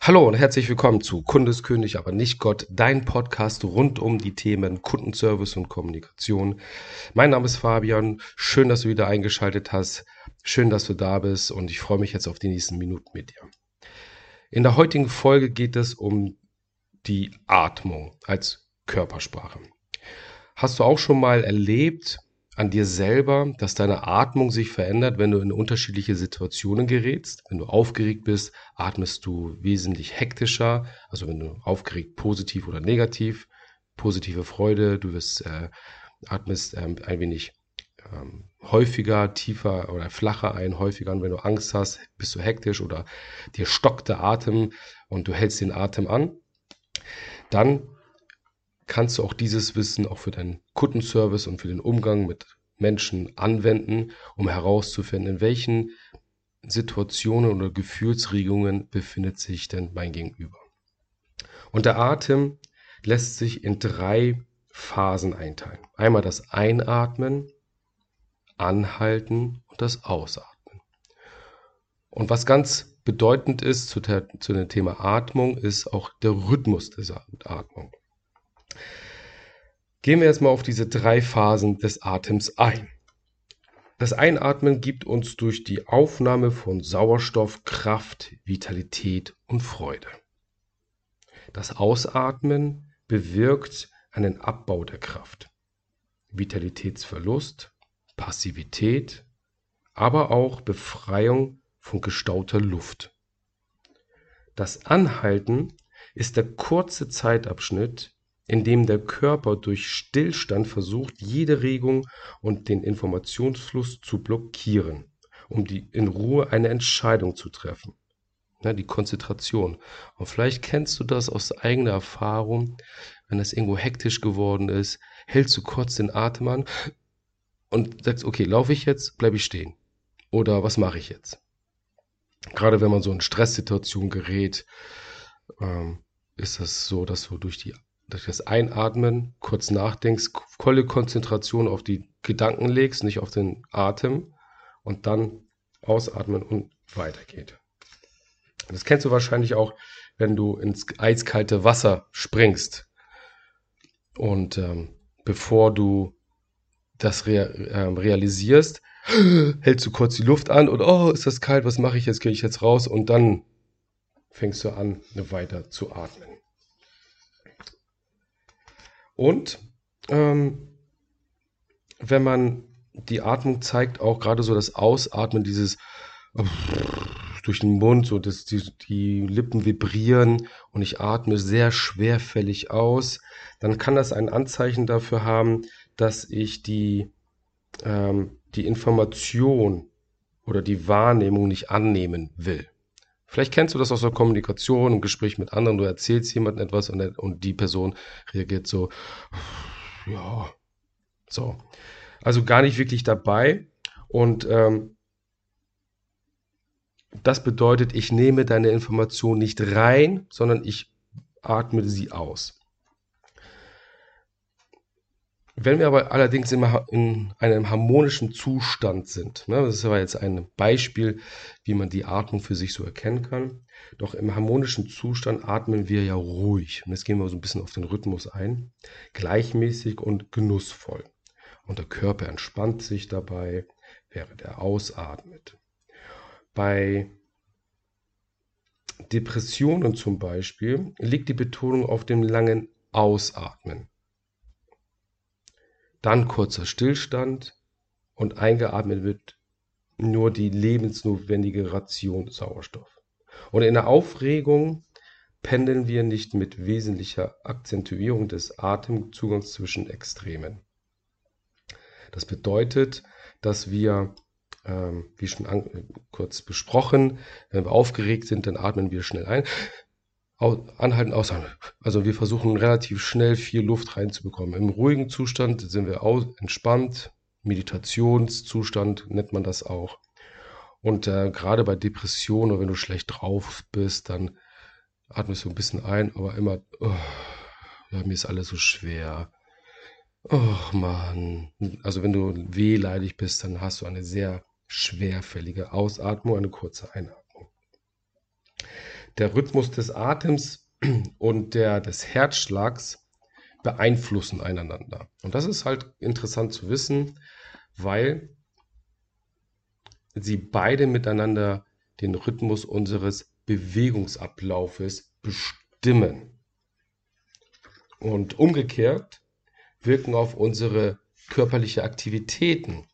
Hallo und herzlich willkommen zu Kundeskönig, aber nicht Gott, dein Podcast rund um die Themen Kundenservice und Kommunikation. Mein Name ist Fabian. Schön, dass du wieder eingeschaltet hast. Schön, dass du da bist und ich freue mich jetzt auf die nächsten Minuten mit dir. In der heutigen Folge geht es um die Atmung als Körpersprache. Hast du auch schon mal erlebt, an dir selber, dass deine Atmung sich verändert, wenn du in unterschiedliche Situationen gerätst. Wenn du aufgeregt bist, atmest du wesentlich hektischer, also wenn du aufgeregt positiv oder negativ, positive Freude, du wirst, äh, atmest ähm, ein wenig ähm, häufiger, tiefer oder flacher ein, häufiger an. Wenn du Angst hast, bist du hektisch oder dir stockt der Atem und du hältst den Atem an. Dann kannst du auch dieses Wissen auch für deinen Kundenservice und für den Umgang mit Menschen anwenden, um herauszufinden, in welchen Situationen oder Gefühlsregungen befindet sich denn mein Gegenüber. Und der Atem lässt sich in drei Phasen einteilen. Einmal das Einatmen, Anhalten und das Ausatmen. Und was ganz bedeutend ist zu, der, zu dem Thema Atmung, ist auch der Rhythmus dieser Atmung. Gehen wir jetzt mal auf diese drei Phasen des Atems ein. Das Einatmen gibt uns durch die Aufnahme von Sauerstoff Kraft, Vitalität und Freude. Das Ausatmen bewirkt einen Abbau der Kraft, Vitalitätsverlust, Passivität, aber auch Befreiung von gestauter Luft. Das Anhalten ist der kurze Zeitabschnitt, in dem der Körper durch Stillstand versucht, jede Regung und den Informationsfluss zu blockieren, um die, in Ruhe eine Entscheidung zu treffen. Ja, die Konzentration. Und vielleicht kennst du das aus eigener Erfahrung, wenn es irgendwo hektisch geworden ist, hältst du kurz den Atem an und sagst, okay, laufe ich jetzt, bleibe ich stehen. Oder was mache ich jetzt? Gerade wenn man so in Stresssituationen gerät, ähm, ist das so, dass du durch die durch das Einatmen kurz nachdenkst, volle Konzentration auf die Gedanken legst, nicht auf den Atem und dann ausatmen und weitergeht. Das kennst du wahrscheinlich auch, wenn du ins eiskalte Wasser springst und ähm, bevor du das rea äh, realisierst, hältst du kurz die Luft an und oh, ist das kalt, was mache ich jetzt, gehe ich jetzt raus und dann fängst du an, weiter zu atmen. Und ähm, wenn man die Atmung zeigt, auch gerade so das Ausatmen, dieses durch den Mund, so dass die, die Lippen vibrieren und ich atme sehr schwerfällig aus, dann kann das ein Anzeichen dafür haben, dass ich die, ähm, die Information oder die Wahrnehmung nicht annehmen will. Vielleicht kennst du das aus der Kommunikation, im Gespräch mit anderen. Du erzählst jemandem etwas und, und die Person reagiert so, ja, so. Also gar nicht wirklich dabei. Und ähm, das bedeutet, ich nehme deine Information nicht rein, sondern ich atme sie aus. Wenn wir aber allerdings immer in einem harmonischen Zustand sind, ne, das war jetzt ein Beispiel, wie man die Atmung für sich so erkennen kann, doch im harmonischen Zustand atmen wir ja ruhig. Und jetzt gehen wir so ein bisschen auf den Rhythmus ein, gleichmäßig und genussvoll. Und der Körper entspannt sich dabei, während er ausatmet. Bei Depressionen zum Beispiel liegt die Betonung auf dem langen Ausatmen. Dann kurzer Stillstand und eingeatmet wird nur die lebensnotwendige Ration Sauerstoff. Und in der Aufregung pendeln wir nicht mit wesentlicher Akzentuierung des Atemzugangs zwischen Extremen. Das bedeutet, dass wir, ähm, wie schon an, kurz besprochen, wenn wir aufgeregt sind, dann atmen wir schnell ein anhalten, aushalten. Also wir versuchen relativ schnell viel Luft reinzubekommen. Im ruhigen Zustand sind wir entspannt, Meditationszustand nennt man das auch. Und äh, gerade bei Depressionen oder wenn du schlecht drauf bist, dann atmest du ein bisschen ein, aber immer, oh, ja, mir ist alles so schwer. Oh Mann. Also wenn du wehleidig bist, dann hast du eine sehr schwerfällige Ausatmung, eine kurze Einatmung. Der Rhythmus des Atems und der des Herzschlags beeinflussen einander. Und das ist halt interessant zu wissen, weil sie beide miteinander den Rhythmus unseres Bewegungsablaufes bestimmen. Und umgekehrt wirken auf unsere körperliche Aktivitäten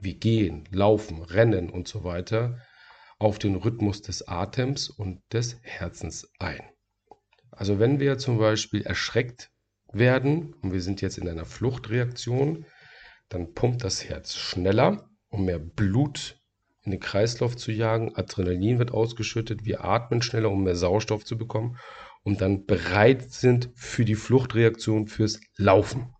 wie Gehen, Laufen, Rennen und so weiter auf den Rhythmus des Atems und des Herzens ein. Also wenn wir zum Beispiel erschreckt werden und wir sind jetzt in einer Fluchtreaktion, dann pumpt das Herz schneller, um mehr Blut in den Kreislauf zu jagen. Adrenalin wird ausgeschüttet, wir atmen schneller, um mehr Sauerstoff zu bekommen und dann bereit sind für die Fluchtreaktion, fürs Laufen.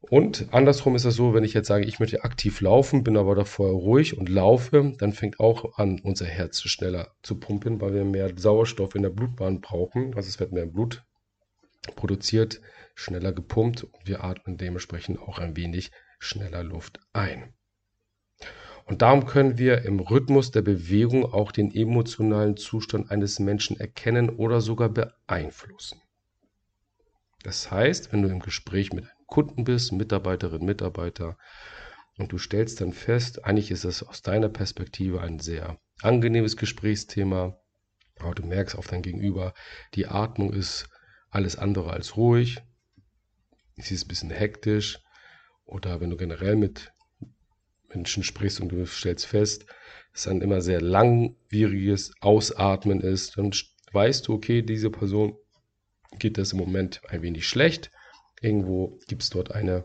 Und andersrum ist es so, wenn ich jetzt sage, ich möchte aktiv laufen, bin aber davor ruhig und laufe, dann fängt auch an, unser Herz schneller zu pumpen, weil wir mehr Sauerstoff in der Blutbahn brauchen. Also es wird mehr Blut produziert, schneller gepumpt und wir atmen dementsprechend auch ein wenig schneller Luft ein. Und darum können wir im Rhythmus der Bewegung auch den emotionalen Zustand eines Menschen erkennen oder sogar beeinflussen. Das heißt, wenn du im Gespräch mit einem Kunden bist, Mitarbeiterin, Mitarbeiter, und du stellst dann fest, eigentlich ist es aus deiner Perspektive ein sehr angenehmes Gesprächsthema, aber du merkst auf dein Gegenüber, die Atmung ist alles andere als ruhig, sie ist ein bisschen hektisch, oder wenn du generell mit Menschen sprichst und du stellst fest, dass ein immer sehr langwieriges Ausatmen ist, dann weißt du, okay, diese Person geht das im Moment ein wenig schlecht Irgendwo gibt es dort eine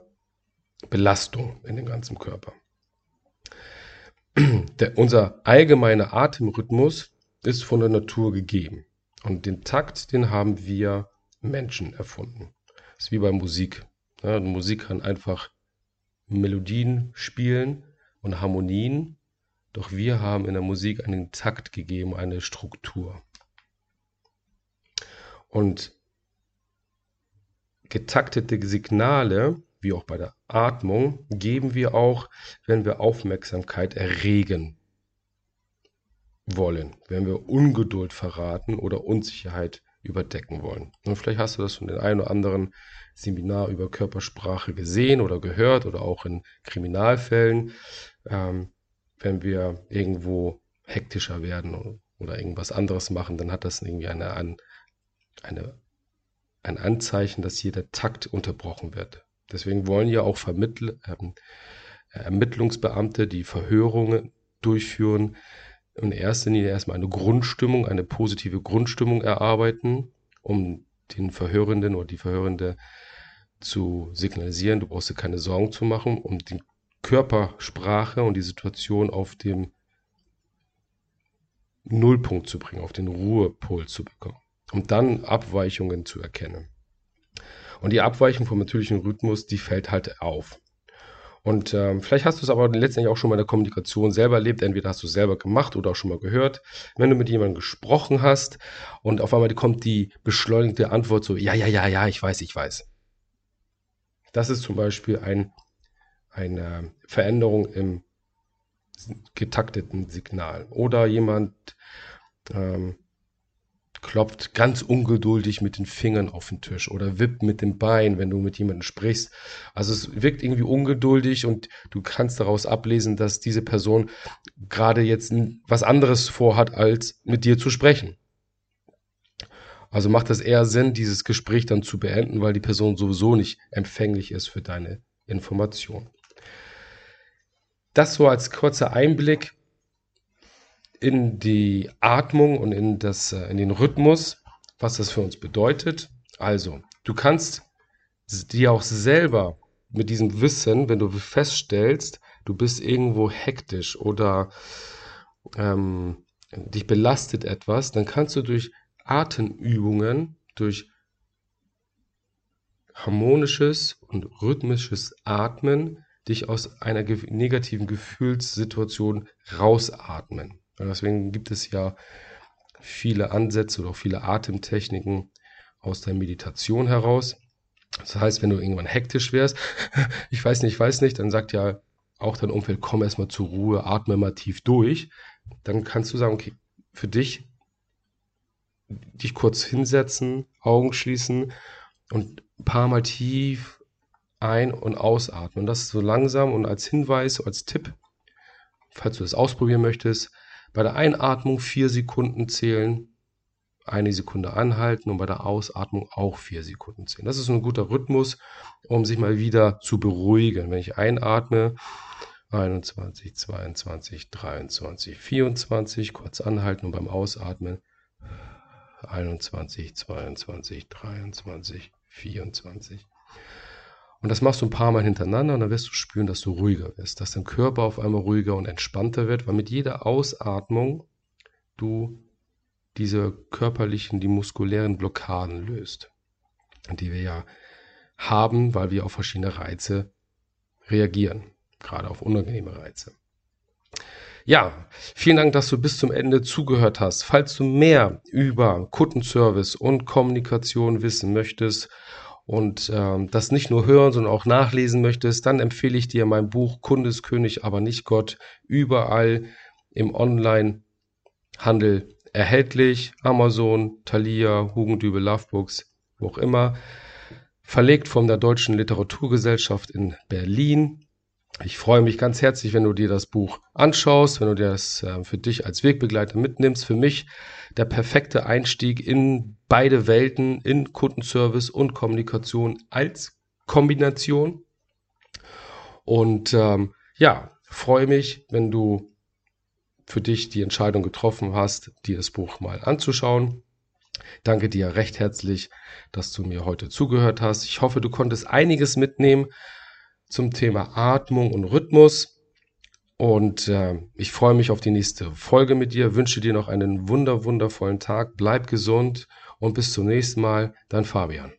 Belastung in dem ganzen Körper. Der, unser allgemeiner Atemrhythmus ist von der Natur gegeben. Und den Takt, den haben wir Menschen erfunden. Das ist wie bei Musik. Ja, Musik kann einfach Melodien spielen und Harmonien, doch wir haben in der Musik einen Takt gegeben, eine Struktur. Und Getaktete Signale, wie auch bei der Atmung, geben wir auch, wenn wir Aufmerksamkeit erregen wollen, wenn wir Ungeduld verraten oder Unsicherheit überdecken wollen. Und vielleicht hast du das von den einen oder anderen Seminar über Körpersprache gesehen oder gehört oder auch in Kriminalfällen, ähm, wenn wir irgendwo hektischer werden oder irgendwas anderes machen, dann hat das irgendwie eine, eine ein Anzeichen, dass hier der Takt unterbrochen wird. Deswegen wollen ja auch Vermittl ähm, Ermittlungsbeamte, die Verhörungen durchführen, in erster Linie erstmal eine Grundstimmung, eine positive Grundstimmung erarbeiten, um den Verhörenden oder die Verhörende zu signalisieren, du brauchst dir keine Sorgen zu machen, um die Körpersprache und die Situation auf dem Nullpunkt zu bringen, auf den Ruhepol zu bekommen um dann Abweichungen zu erkennen. Und die Abweichung vom natürlichen Rhythmus, die fällt halt auf. Und ähm, vielleicht hast du es aber letztendlich auch schon mal in der Kommunikation selber erlebt. Entweder hast du es selber gemacht oder auch schon mal gehört. Wenn du mit jemandem gesprochen hast und auf einmal kommt die beschleunigte Antwort so, ja, ja, ja, ja, ich weiß, ich weiß. Das ist zum Beispiel ein, eine Veränderung im getakteten Signal. Oder jemand ähm, klopft ganz ungeduldig mit den Fingern auf den Tisch oder wippt mit dem Bein, wenn du mit jemandem sprichst. Also es wirkt irgendwie ungeduldig und du kannst daraus ablesen, dass diese Person gerade jetzt was anderes vorhat, als mit dir zu sprechen. Also macht es eher Sinn, dieses Gespräch dann zu beenden, weil die Person sowieso nicht empfänglich ist für deine Information. Das so als kurzer Einblick in die Atmung und in, das, äh, in den Rhythmus, was das für uns bedeutet. Also, du kannst dir auch selber mit diesem Wissen, wenn du feststellst, du bist irgendwo hektisch oder ähm, dich belastet etwas, dann kannst du durch Atemübungen, durch harmonisches und rhythmisches Atmen dich aus einer negativen Gefühlssituation rausatmen. Deswegen gibt es ja viele Ansätze oder auch viele Atemtechniken aus der Meditation heraus. Das heißt, wenn du irgendwann hektisch wärst, ich weiß nicht, ich weiß nicht, dann sagt ja auch dein Umfeld, komm erstmal zur Ruhe, atme mal tief durch. dann kannst du sagen, okay, für dich dich kurz hinsetzen, Augen schließen und ein paar Mal tief ein- und ausatmen. Das ist so langsam und als Hinweis, als Tipp, falls du das ausprobieren möchtest, bei der Einatmung vier Sekunden zählen, eine Sekunde anhalten und bei der Ausatmung auch vier Sekunden zählen. Das ist ein guter Rhythmus, um sich mal wieder zu beruhigen. Wenn ich einatme, 21, 22, 23, 24, kurz anhalten und beim Ausatmen 21, 22, 23, 24. Und das machst du ein paar Mal hintereinander und dann wirst du spüren, dass du ruhiger wirst, dass dein Körper auf einmal ruhiger und entspannter wird, weil mit jeder Ausatmung du diese körperlichen, die muskulären Blockaden löst, die wir ja haben, weil wir auf verschiedene Reize reagieren, gerade auf unangenehme Reize. Ja, vielen Dank, dass du bis zum Ende zugehört hast. Falls du mehr über Kundenservice und Kommunikation wissen möchtest und ähm, das nicht nur hören, sondern auch nachlesen möchtest, dann empfehle ich dir mein Buch Kundeskönig, aber nicht Gott, überall im Online-Handel erhältlich. Amazon, Thalia, Hugendübel, Lovebooks, wo auch immer. Verlegt von der Deutschen Literaturgesellschaft in Berlin. Ich freue mich ganz herzlich, wenn du dir das Buch anschaust, wenn du dir das äh, für dich als Wegbegleiter mitnimmst. Für mich der perfekte Einstieg in beide Welten, in Kundenservice und Kommunikation als Kombination. Und ähm, ja, freue mich, wenn du für dich die Entscheidung getroffen hast, dir das Buch mal anzuschauen. Danke dir recht herzlich, dass du mir heute zugehört hast. Ich hoffe, du konntest einiges mitnehmen zum Thema Atmung und Rhythmus. Und äh, ich freue mich auf die nächste Folge mit dir, wünsche dir noch einen wunder, wundervollen Tag, bleib gesund und bis zum nächsten Mal, dein Fabian.